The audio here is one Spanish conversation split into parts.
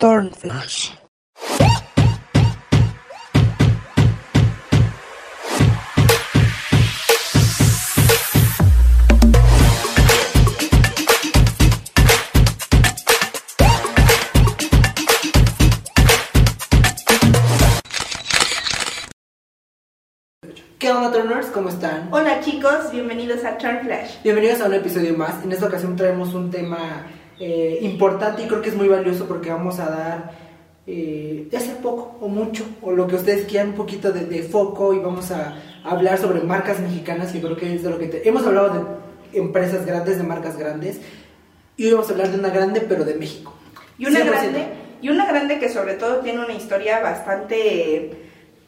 Turnflash. ¿Qué onda, Turners? ¿Cómo están? Hola chicos, bienvenidos a Turn Flash. Bienvenidos a un episodio más. En esta ocasión traemos un tema eh, importante y creo que es muy valioso porque vamos a dar, eh, ya sea poco o mucho, o lo que ustedes quieran, un poquito de, de foco y vamos a hablar sobre marcas mexicanas, que creo que es de lo que te- hemos hablado de empresas grandes, de marcas grandes, y hoy vamos a hablar de una grande, pero de México. Y una 100%. grande, y una grande que sobre todo tiene una historia bastante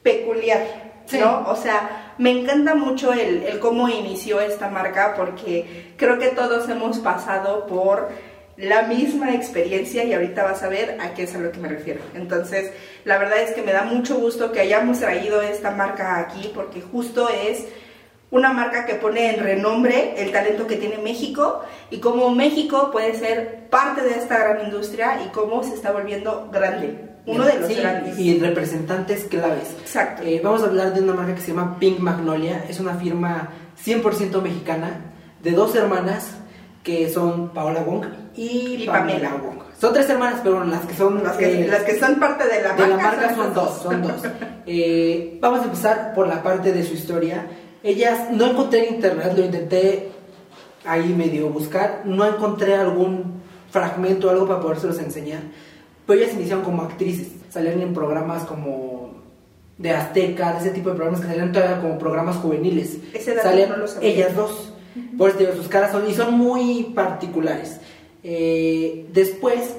peculiar, Sí. ¿no? O sea, me encanta mucho el, el cómo inició esta marca porque creo que todos hemos pasado por la misma experiencia y ahorita vas a ver a qué es a lo que me refiero. Entonces, la verdad es que me da mucho gusto que hayamos traído esta marca aquí porque justo es una marca que pone en renombre el talento que tiene México y cómo México puede ser parte de esta gran industria y cómo se está volviendo grande, uno de los Sí, grandes. Y representantes claves. Exacto. Eh, vamos a hablar de una marca que se llama Pink Magnolia. Es una firma 100% mexicana de dos hermanas que son Paola Wong y, Y Pamela. Pamela. Wong. Son tres hermanas, pero bueno, las que son las, que, eh, las que son parte de la de la marca, marca son esas dos, son dos. Eh, vamos a empezar por la parte de su historia. Ellas, no encontré en internet, lo intenté ahí medio buscar, no encontré algún fragmento o algo para podérselos enseñar, pero ellas iniciaron como actrices, salían en programas como de Azteca, de ese tipo de programas que salían todavía como programas juveniles. Ese salían no ellas dos, por eso sus caras son, y son muy particulares. Eh, después,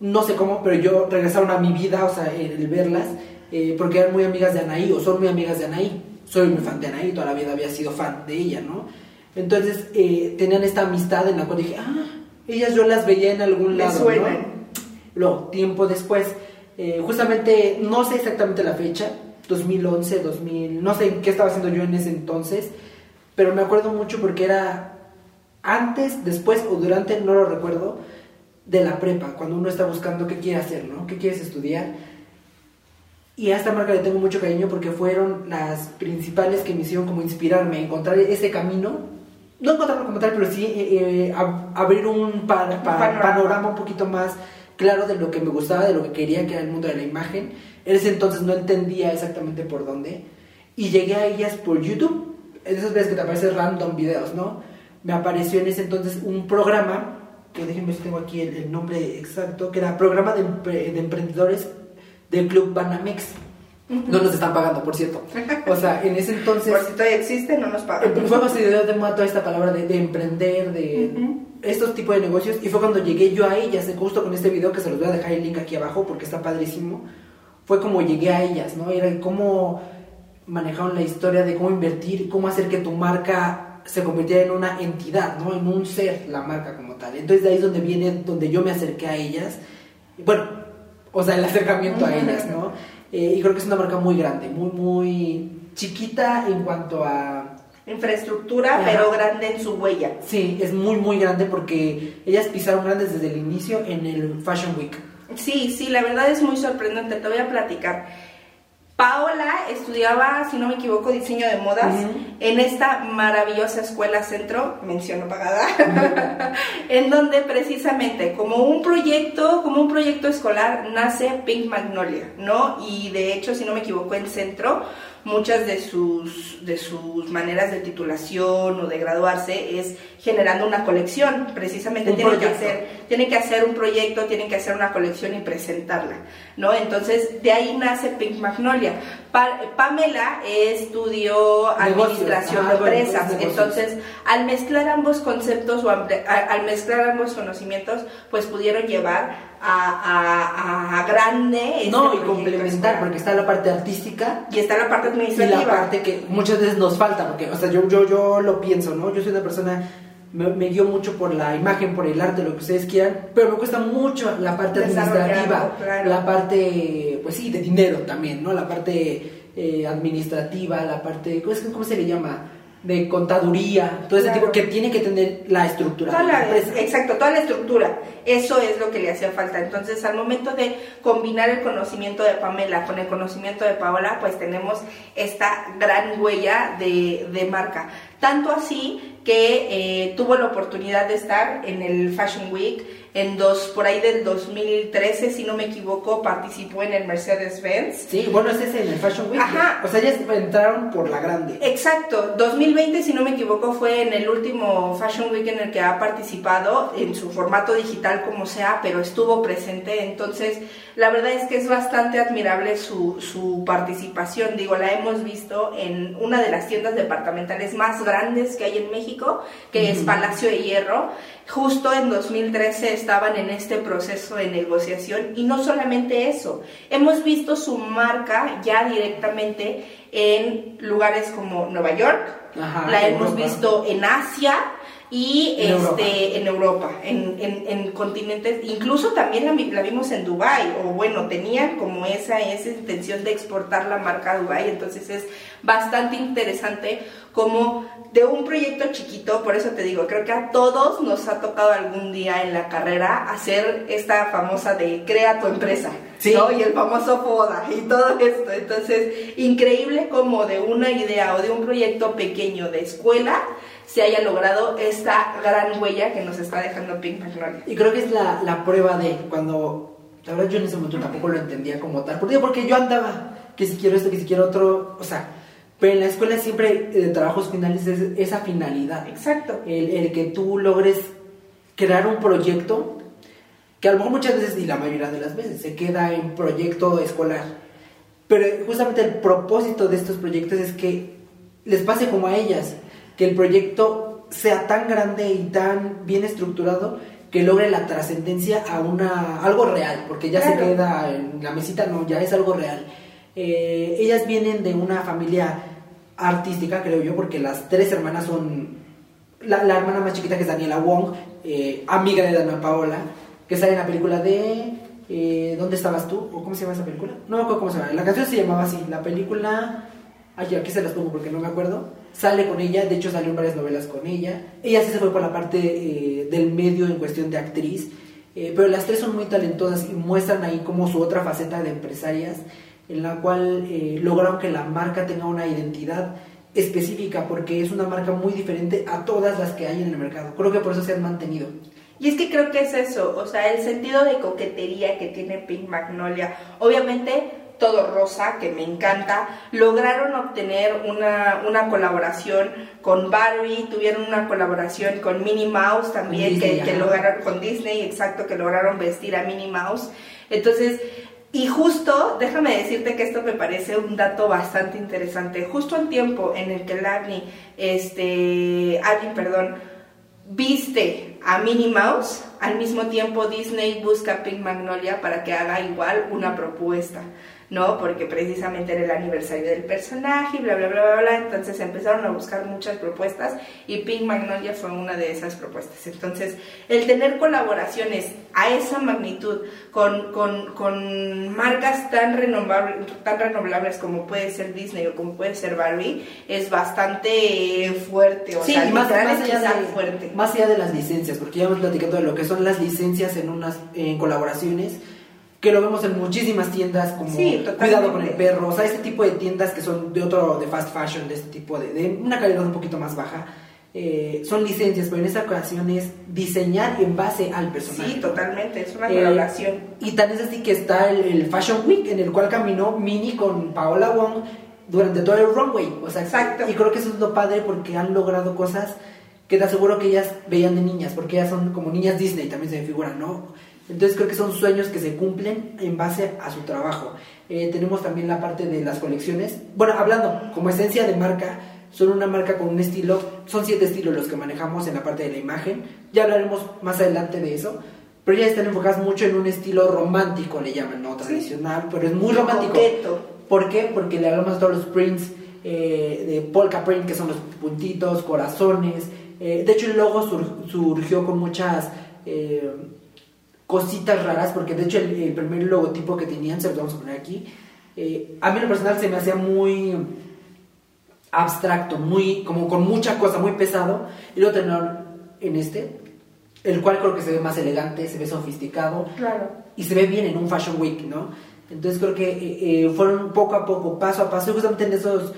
no sé cómo, pero yo regresaron a mi vida, o sea, el verlas, eh, porque eran muy amigas de Anaí, o son muy amigas de Anaí. Soy muy fan de Anaí, toda la vida había sido fan de ella, ¿no? Entonces, eh, tenían esta amistad en la cual dije, ah, ellas yo las veía en algún Me lado, suenan. ¿no? Luego, tiempo después, justamente, no sé exactamente la fecha, 2011, 2000, no sé qué estaba haciendo yo en ese entonces, pero me acuerdo mucho porque era antes, después o durante, no lo recuerdo, de la prepa, cuando uno está buscando qué quiere hacer, ¿no? ¿Qué quieres estudiar? Y a esta marca le tengo mucho cariño porque fueron las principales que me hicieron como inspirarme a encontrar ese camino. No encontrarlo como tal, pero sí eh, eh, ab- abrir un pa- pa- panorama. panorama un poquito más claro de lo que me gustaba, de lo que quería, que era el mundo de la imagen. En ese entonces no entendía exactamente por dónde. Y llegué a ellas por YouTube. En esas veces que te aparecen random videos, ¿no? Me apareció en ese entonces un programa, que déjenme ver si tengo aquí el, el nombre exacto, que era Programa de, Empre- de Emprendedores del Club Banamex. No nos están pagando, por cierto. O sea, en ese entonces... Por si todavía existe, no nos pagan. Fue más idea de moda toda esta palabra de, de emprender, de Ujú. estos tipos de negocios. Y fue cuando llegué yo a ellas, justo con este video que se los voy a dejar el link aquí abajo porque está padrísimo. Fue como llegué a ellas, ¿no? Era cómo manejaron la historia de cómo invertir, cómo hacer que tu marca se convirtiera en una entidad, ¿no? En un ser, la marca como tal. Entonces de ahí es donde viene, donde yo me acerqué a ellas. Bueno, o sea, el acercamiento a ellas, ¿no? Eh, y creo que es una marca muy grande, muy, muy chiquita en cuanto a Infraestructura, Ajá. pero grande en su huella. Sí, es muy muy grande porque ellas pisaron grandes desde el inicio en el Fashion Week. Sí, sí, la verdad es muy sorprendente, te voy a platicar. Paola estudiaba, si no me equivoco, diseño de modas en esta maravillosa escuela centro, menciono pagada, en donde precisamente como un proyecto, como un proyecto escolar nace Pink Magnolia, ¿no? Y de hecho, si no me equivoco, en centro muchas de sus de sus maneras de titulación o de graduarse es generando una colección, precisamente Un tienen que hacer tienen que hacer un proyecto, tienen que hacer una colección y presentarla, ¿no? Entonces, de ahí nace Pink Magnolia. Pa- Pamela estudió administración de empresas, entonces, al mezclar ambos conceptos o al mezclar ambos conocimientos, pues pudieron llevar a, a- a grande este no, y complementar, porque está la parte artística Y está la parte y administrativa. la parte que muchas veces nos falta, porque, o sea, yo, yo, yo lo pienso, ¿no? Yo soy una persona, me, me guío mucho por la imagen, por el arte, lo que ustedes quieran, pero me cuesta mucho la parte administrativa, claro. la parte, pues sí, de dinero también, ¿no? La parte eh, administrativa, la parte, ¿cómo, es que- cómo se le llama? De contaduría, todo ese Claro. tipo que tiene que tener la estructura. Toda la exacto, toda la estructura. Eso es lo que le hacía falta. Entonces, al momento de combinar el conocimiento de Pamela con el conocimiento de Paola, pues tenemos esta gran huella de, de marca. Tanto así que eh, tuvo la oportunidad de estar en el Fashion Week en dos, por ahí del 2013, si no me equivoco, participó en el Mercedes-Benz. Sí, bueno, ese es en el Fashion Week. Ajá. O sea, ellas entraron por la grande. Exacto, 2020 si no me equivoco fue en el último Fashion Week en el que ha participado en su formato digital como sea, pero estuvo presente, entonces la verdad es que es bastante admirable su, su participación, digo, la hemos visto en una de las tiendas departamentales más grandes que hay en México, que es. Palacio de Hierro, justo en 2013 estaban en este proceso de negociación. Y no solamente eso, hemos visto su marca ya directamente en lugares como Nueva York, Ajá, la hemos Europa. visto en Asia y En Europa. este en Europa, en, en- en continentes, incluso también la, la vimos en Dubai o bueno, tenían como esa, esa intención de exportar la marca a Dubai, entonces es bastante interesante como de un proyecto chiquito, por eso te digo, creo que a todos nos ha tocado algún día en la carrera hacer esta famosa de crea tu empresa, Sí. ¿no? Y el famoso FODA y todo esto. Entonces, increíble como de una idea o de un proyecto pequeño de escuela se haya logrado esta gran huella que nos está dejando Pink Magnolia. Y creo que es la, la prueba de cuando. La verdad, yo en ese momento tampoco lo entendía como tal. ¿Por qué? Porque yo andaba, que si quiero esto, que si quiero otro. O sea, pero en la escuela siempre eh, de trabajos finales es esa finalidad. Exacto. El, el que tú logres crear un proyecto que a lo mejor muchas veces, y la mayoría de las veces, se queda en proyecto escolar. Pero justamente el propósito de estos proyectos es que les pase como a ellas, que el proyecto sea tan grande y tan bien estructurado que logre la trascendencia a una algo real, porque ya se queda en la mesita, no, ya es algo real. Eh, ellas vienen de una familia artística, creo yo, porque las tres hermanas son la, la hermana más chiquita que es Daniela Wong, eh, amiga de Dana Paola, que sale en la película de eh, ¿Dónde estabas tú? ¿O cómo se llama esa película? No me acuerdo cómo se llama. La canción se llamaba así. La película. Ay, aquí se las pongo porque no me acuerdo. Sale con ella, de hecho salió en varias novelas con ella. Ella sí se fue por la parte eh, del medio en cuestión de actriz. eh, pero las tres son muy talentosas y muestran ahí como su otra faceta de empresarias, en la cual lograron que la marca tenga una identidad específica, porque es una marca muy diferente a todas las que hay en el mercado. Creo que por eso se han mantenido. Y es que creo que es eso, o sea, el sentido de coquetería que tiene Pink Magnolia, obviamente todo rosa, que me encanta, lograron obtener una, una colaboración con Barbie, tuvieron una colaboración con Minnie Mouse también, Disney, que, lograron, con Disney, exacto, que lograron vestir a Minnie Mouse. Entonces, y justo, déjame decirte que esto me parece un dato bastante interesante, justo al tiempo en el que Lagni, este, Agni, perdón, viste a Minnie Mouse, al mismo tiempo Disney busca a Pink Magnolia para que haga igual una propuesta, ¿no? Porque precisamente era el aniversario del personaje y bla, bla, bla, bla, bla. Entonces empezaron a buscar muchas propuestas y Pink Magnolia fue una de esas propuestas. Entonces, el tener colaboraciones a esa magnitud con, con, con marcas tan renovables, tan renovables como puede ser Disney o como puede ser Barbie es bastante fuerte. O Sí, sea, más, allá de, fuerte. más allá de las licencias, porque ya hemos platicado de lo que son las licencias en unas en colaboraciones, que lo vemos en muchísimas tiendas como Sí. Cuidado con el perro, o sea, este tipo de tiendas que son de otro, de fast fashion, de este tipo de, de una calidad un poquito más baja, eh, son licencias, pero en esta ocasión es diseñar en base al personaje. Sí, totalmente, es una Eh, colaboración. y tan es así que está el, el Fashion Week en el cual caminó Minnie con Paola Wong durante todo el runway. O sea, Exacto. Y creo que eso es lo padre porque han logrado cosas que te aseguro que ellas veían de niñas, porque ellas son como niñas Disney, también se me figuran, ¿no? Entonces creo que son sueños que se cumplen en base a su trabajo. Eh, tenemos también la parte de las colecciones. Bueno, hablando como esencia de marca, son una marca con un estilo, son siete estilos los que manejamos en la parte de la imagen. Ya hablaremos más adelante de eso. Pero ya están enfocadas mucho en un estilo romántico, le llaman, no tradicional, pero es muy romántico. Coqueto. ¿Por qué? Porque le hablamos de todos los prints eh, de polka print, que son los puntitos, corazones. Eh, de hecho, el logo sur- surgió con muchas eh, cositas raras, porque de hecho el, el primer logotipo que tenían, se lo vamos a poner aquí, eh, a mí en lo personal se me hacía muy abstracto, muy, como con mucha cosa, muy pesado, y luego terminaron en este, el cual creo que se ve más elegante, se ve sofisticado, Claro. y se ve bien en un Fashion Week, ¿no? Entonces creo que eh, eh, fueron poco a poco, paso a paso, y justamente en esos,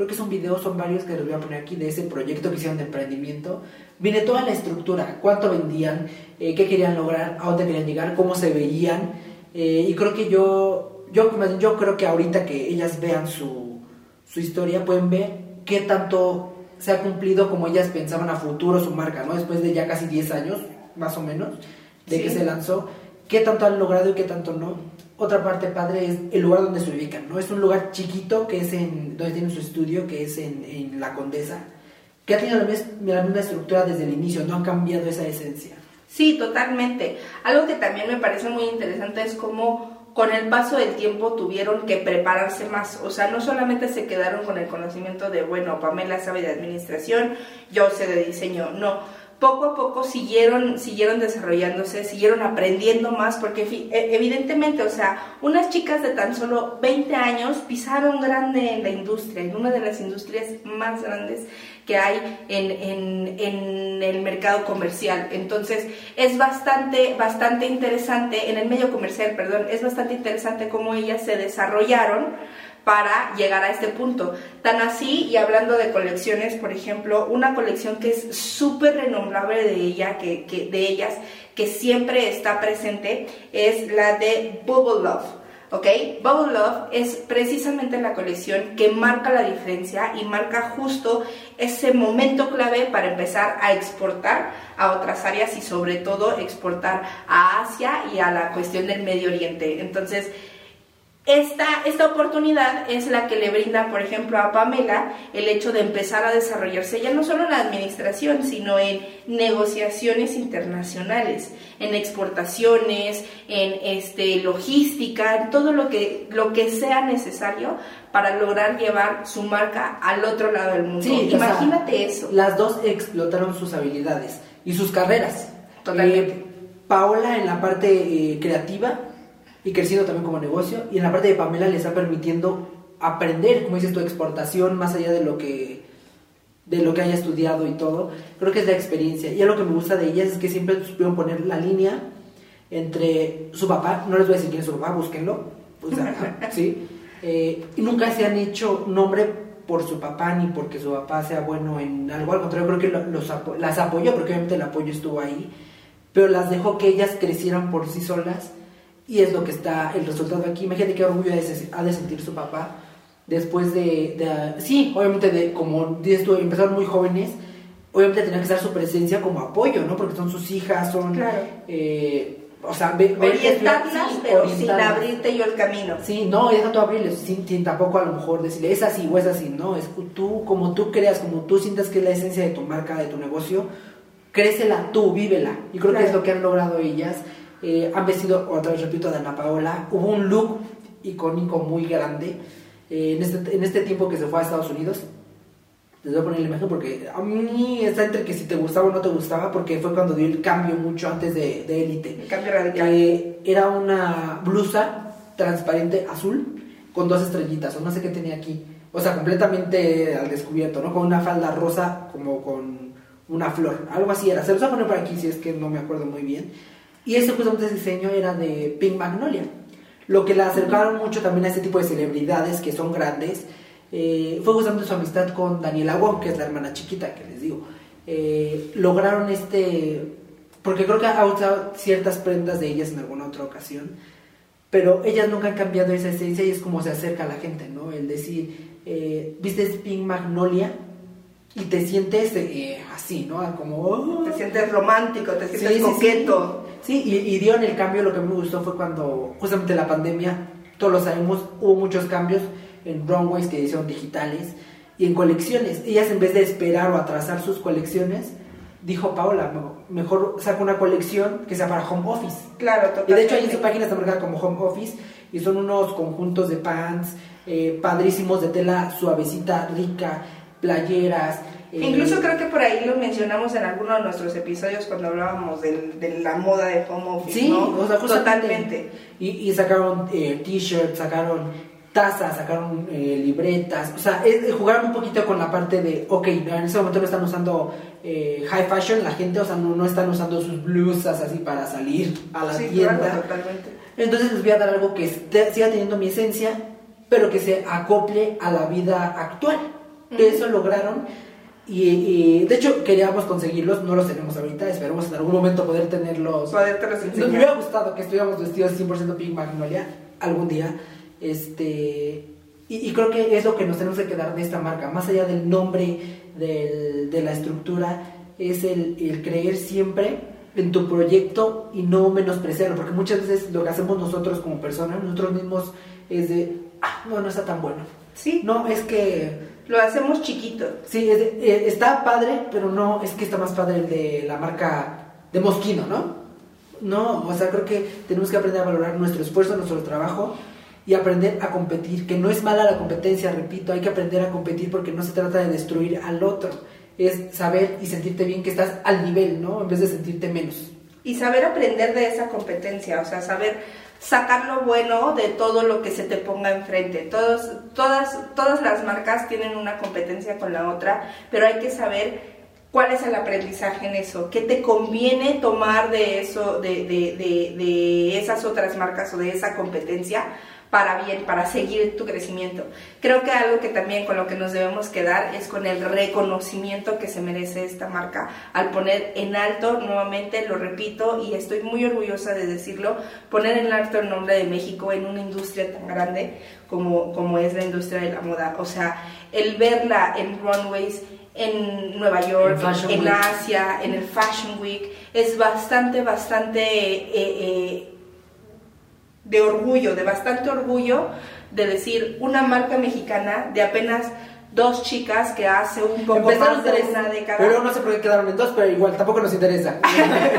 creo que son videos, son varios que les voy a poner aquí, de ese proyecto que hicieron de emprendimiento, viene toda la estructura, cuánto vendían, eh, qué querían lograr, a dónde querían llegar, cómo se veían, eh, y creo que yo, yo, yo creo que ahorita que ellas vean su, su historia, pueden ver qué tanto se ha cumplido como ellas pensaban a futuro su marca, ¿no? Después de ya casi 10 años, más o menos, de Sí. que se lanzó, qué tanto han logrado y qué tanto no. Otra parte padre es el lugar donde se ubican, ¿no? Es un lugar chiquito que es en, donde tienen su estudio, que es en, La Condesa, que ha tenido la, la misma estructura desde el inicio, no han cambiado esa esencia. Sí, totalmente. Algo que también me parece muy interesante es cómo con el paso del tiempo tuvieron que prepararse más. O sea, no solamente se quedaron con el conocimiento de, bueno, Pamela sabe de administración, yo sé de diseño, no. Poco a poco siguieron, siguieron desarrollándose, siguieron aprendiendo más, porque e- evidentemente, o sea, unas chicas de tan solo 20 años pisaron grande en la industria, en una de las industrias más grandes que hay en, en- en el mercado comercial. Entonces, es bastante, bastante interesante, en el medio comercial, perdón, es bastante interesante cómo ellas se desarrollaron para llegar a este punto. Tan así, y hablando de colecciones, por ejemplo, una colección que es súper renombrable de ella, que, de ellas, que siempre está presente, es la de Bubble Love. ¿ok? Bubble Love es precisamente la colección que marca la diferencia y marca justo ese momento clave para empezar a exportar a otras áreas y sobre todo exportar a Asia y a la cuestión del Medio Oriente. Entonces, esta, esta oportunidad es la que le brinda, por ejemplo, a Pamela el hecho de empezar a desarrollarse ya no solo en la administración, sino en negociaciones internacionales, en exportaciones, en este, logística, en todo lo que, lo que sea necesario para lograr llevar su marca al otro lado del mundo. Sí, o sea, Imagínate eso. Las dos explotaron sus habilidades y sus carreras. Totalmente. Eh, Paola en la parte eh, creativa y creciendo también como negocio y en la parte de Pamela le está permitiendo aprender, como dices tu exportación más allá de lo que de lo que haya estudiado y todo. Creo que es la experiencia. Y algo que me gusta de ellas es que siempre supieron poner la línea entre su papá, no les voy a decir quién es su papá, búsquenlo, pues, ¿sí? Eh, y nunca se han hecho nombre por su papá ni porque su papá sea bueno en algo, al contrario, creo que lo- los las apoyó, porque obviamente el apoyo estuvo ahí, pero las dejó que ellas crecieran por sí solas y es lo que está el resultado aquí. Imagínate qué orgullo ha de se- ha de sentir su papá después de, de- sí, obviamente de, como dices tú, empezaron muy jóvenes, obviamente tenía que estar su presencia como apoyo, ¿no? Porque son sus hijas, son, Claro. eh, o sea, ve- Orientarlas, sí, pero sin abrirte yo el camino. Sí, no, y deja tú abrirles, sin, sin tampoco a lo mejor decirle, es así o es así, no, es tú, como tú creas, como tú sientas que es la esencia de tu marca, de tu negocio, crécela tú, vívela. Y creo que es lo que han logrado ellas. Eh, han vestido, otra vez repito, de Ana Paola, hubo un look icónico muy grande eh, en, este, en este tiempo que se fue a Estados Unidos. Les voy a poner la imagen porque a mí está entre que si te gustaba o no te gustaba, porque fue cuando dio el cambio mucho antes de de Élite. El cambio radical. Eh, era una blusa transparente azul con dos estrellitas, o no sé qué tenía aquí. O sea, completamente al descubierto, ¿no? Con una falda rosa, como con una flor. Algo así era. Se los voy a poner por aquí si es que no me acuerdo muy bien. Y ese justamente ese diseño era de Pink Magnolia. Lo que la acercaron mucho también a este tipo de celebridades que son grandes eh, fue justamente su amistad con Daniela Wong, que es la hermana chiquita que les digo. Eh, lograron este. Porque creo que ha usado ciertas prendas de ellas en alguna otra ocasión, pero ellas nunca han cambiado esa esencia y es como se acerca a la gente, ¿no? El decir, eh, viste Pink Magnolia y te sientes eh, así, ¿no? Como. "Oh". Te sientes romántico, te sientes Sí, sí, coqueto. Sí, y, y dieron el cambio. Lo que me gustó fue cuando, justamente la pandemia, todos lo sabemos, hubo muchos cambios en runways que hicieron digitales y en colecciones. Ellas, en vez de esperar o atrasar sus colecciones, dijo Paola, "No, mejor saca una colección que sea para home office. Claro, Y totalmente. de hecho, ahí en su página está marcada como home office y son unos conjuntos de pants eh, padrísimos de tela suavecita, rica, playeras. eh, Incluso creo que por ahí lo mencionamos en alguno de nuestros episodios cuando hablábamos del- de, la moda de home office, Sí, ¿no? o sea. Totalmente. Y, y sacaron eh, t-shirts, sacaron tazas, sacaron eh, libretas, o sea, es, jugaron un poquito con la parte de, ok, en ese momento no están usando eh, high fashion la gente, o sea, no, no, están usando sus blusas así para salir a la tienda. Entonces les voy a dar algo que siga teniendo mi esencia, pero que se acople a la vida actual. Eso lograron. Y, de hecho queríamos conseguirlos, no los tenemos ahorita, esperemos en algún momento poder tenerlos. Poder Nos hubiera gustado que estuviéramos vestidos 100% Pink Magnolia algún día. Este, y, creo que es lo que nos tenemos que quedar de esta marca, más allá del nombre, del, de la estructura, es el, el creer siempre en tu proyecto y no menospreciarlo, porque muchas veces lo que hacemos nosotros como personas, nosotros mismos, es de, ah, no, no está tan bueno. Sí. No, es que... Lo hacemos chiquito. Sí, eh, está padre, pero no, es que está más padre el de la marca de Mosquino, ¿no? No, o sea, creo que tenemos que aprender a valorar nuestro esfuerzo, nuestro trabajo y aprender a competir, que no es mala la competencia, repito, hay que aprender a competir porque no se trata de destruir al otro, es saber y sentirte bien que estás al nivel, ¿no? En vez de sentirte menos. Y saber aprender de esa competencia, o sea, saber sacar lo bueno de todo lo que se te ponga enfrente. Todos, todas, todas las marcas tienen una competencia con la otra, pero hay que saber cuál es el aprendizaje en eso, qué te conviene tomar de eso, de, de, de, de esas otras marcas o de esa competencia para bien, para seguir tu crecimiento. Creo que algo que también con lo que nos debemos quedar es con el reconocimiento que se merece esta marca al poner en alto, nuevamente lo repito y estoy muy orgullosa de decirlo, poner en alto el nombre de México en una industria tan grande como, como es la industria de la moda. O sea, el verla en runways, en Nueva York, en, Asia, en el Fashion Week, es bastante, bastante... Eh, eh, de orgullo, de bastante orgullo, de decir una marca mexicana de apenas dos chicas que hace un poco más de una década. Pero no sé por qué quedaron en dos, pero igual tampoco nos interesa.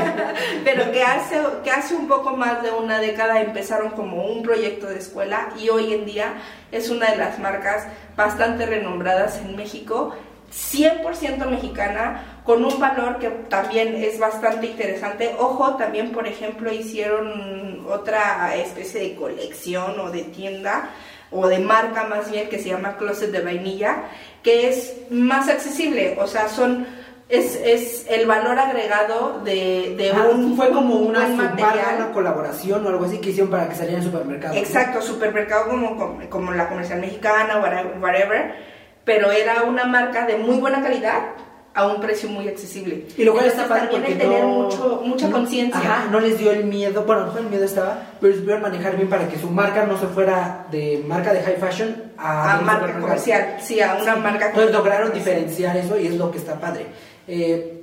pero que hace, que hace un poco más de una década empezaron como un proyecto de escuela y hoy en día es una de las marcas bastante renombradas en México 100% mexicana, con un valor que también es bastante interesante. Ojo, también, por ejemplo, hicieron otra especie de colección o de tienda o de marca más bien que se llama Closet de Vainilla, que es más accesible, o sea, son es, es el valor agregado de, de un fue como una material. una colaboración o algo así que hicieron para que saliera en supermercado. Exacto, supermercado como, como, la comercial mexicana, whatever pero era una marca de muy buena calidad a un precio muy accesible. Y lo cual está padre porque tener mucho, mucha conciencia. Ajá, no les dio el miedo, bueno, no el miedo estaba, pero supieron manejar bien para que su marca no se fuera de marca de high fashion a, marca comercial, sí, a una marca Entonces lograron diferenciar eso y es lo que está padre. Eh,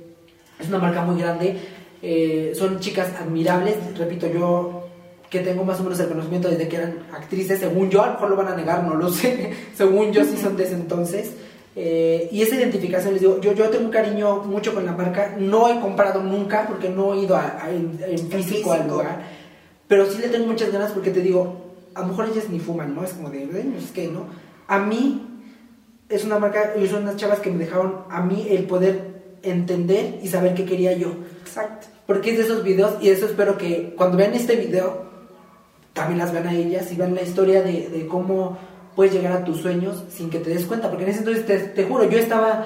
es una marca muy grande, eh, son chicas admirables, repito, yo que tengo más o menos el conocimiento desde que eran actrices, según yo, a lo mejor lo van a negar, no lo sé, según yo sí son de ese entonces. Eh, y esa identificación, les digo, yo, yo tengo un cariño mucho con la marca, no he comprado nunca porque no he ido en, físico, al lugar, pero sí le tengo muchas ganas porque te digo, a lo mejor ellas ni fuman, ¿no? Es como de, es que, ¿no? A mí es una marca, y son unas chavas que me dejaron a mí el poder entender y saber qué quería yo. Exacto. Porque es de esos videos y eso espero que cuando vean este video también las ven a ellas y ven la historia de, de, cómo puedes llegar a tus sueños sin que te des cuenta. Porque en ese entonces, te, juro, yo estaba,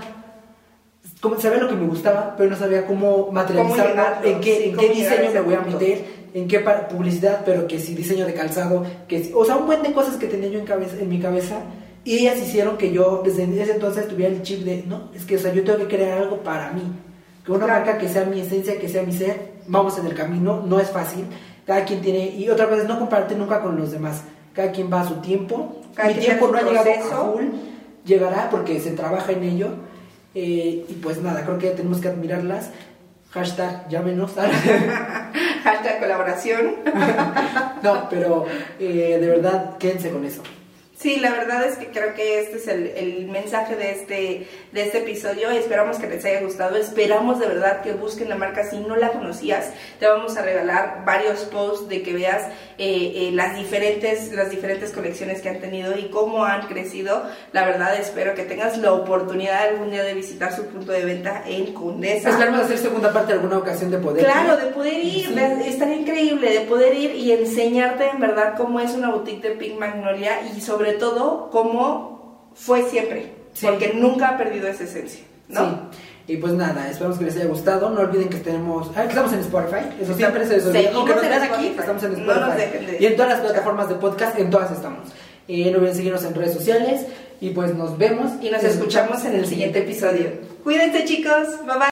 como, sabía lo que me gustaba, pero no sabía cómo materializarlo, en qué, en qué diseño me voy a meter, en qué publicidad, pero que si diseño de calzado, que o sea, un buen de cosas que tenía yo en, cabeza, en mi cabeza. Y ellas hicieron que yo desde ese entonces tuviera el chip de, no, es que, o sea, yo tengo que crear algo para mí. Que una marca que sea mi esencia, que sea mi ser, vamos en el camino, no es fácil cada quien tiene, y otra cosa es no compararte nunca con los demás, cada quien va a su tiempo, mi tiempo no ha llegado a full, llegará porque se trabaja en ello, eh, y pues nada, creo que tenemos que admirarlas, hashtag llámenos, hashtag colaboración, no, pero eh, de verdad quédense con eso. Sí, la verdad es que creo que este es el, mensaje de este, de este episodio. Esperamos que les haya gustado. Esperamos de verdad que busquen la marca. Si no la conocías, te vamos a regalar varios posts de que veas eh, eh, las, diferentes, las diferentes colecciones que han tenido y cómo han crecido. La verdad, espero que tengas la oportunidad algún día de visitar su punto de venta en Condesa. Esperamos hacer segunda parte alguna ocasión de poder Claro, de poder ir. Estaría increíble de poder ir y enseñarte en verdad cómo es una boutique de Pink Magnolia y sobre sobre todo como fue siempre, Sí. porque nunca ha perdido esa esencia, ¿no? Sí. Y pues nada, esperamos que les haya gustado. No olviden que tenemos, ah, que estamos en Spotify. Eso siempre se les olvida. Seguimos Aunque en vean aquí, Spotify. estamos en No Spotify. nos dejen de- Y en todas las plataformas de podcast, en todas estamos. Eh, no olviden seguirnos en redes sociales. Y pues nos vemos Y nos escuchamos en el siguiente episodio. Cuídense chicos, bye bye.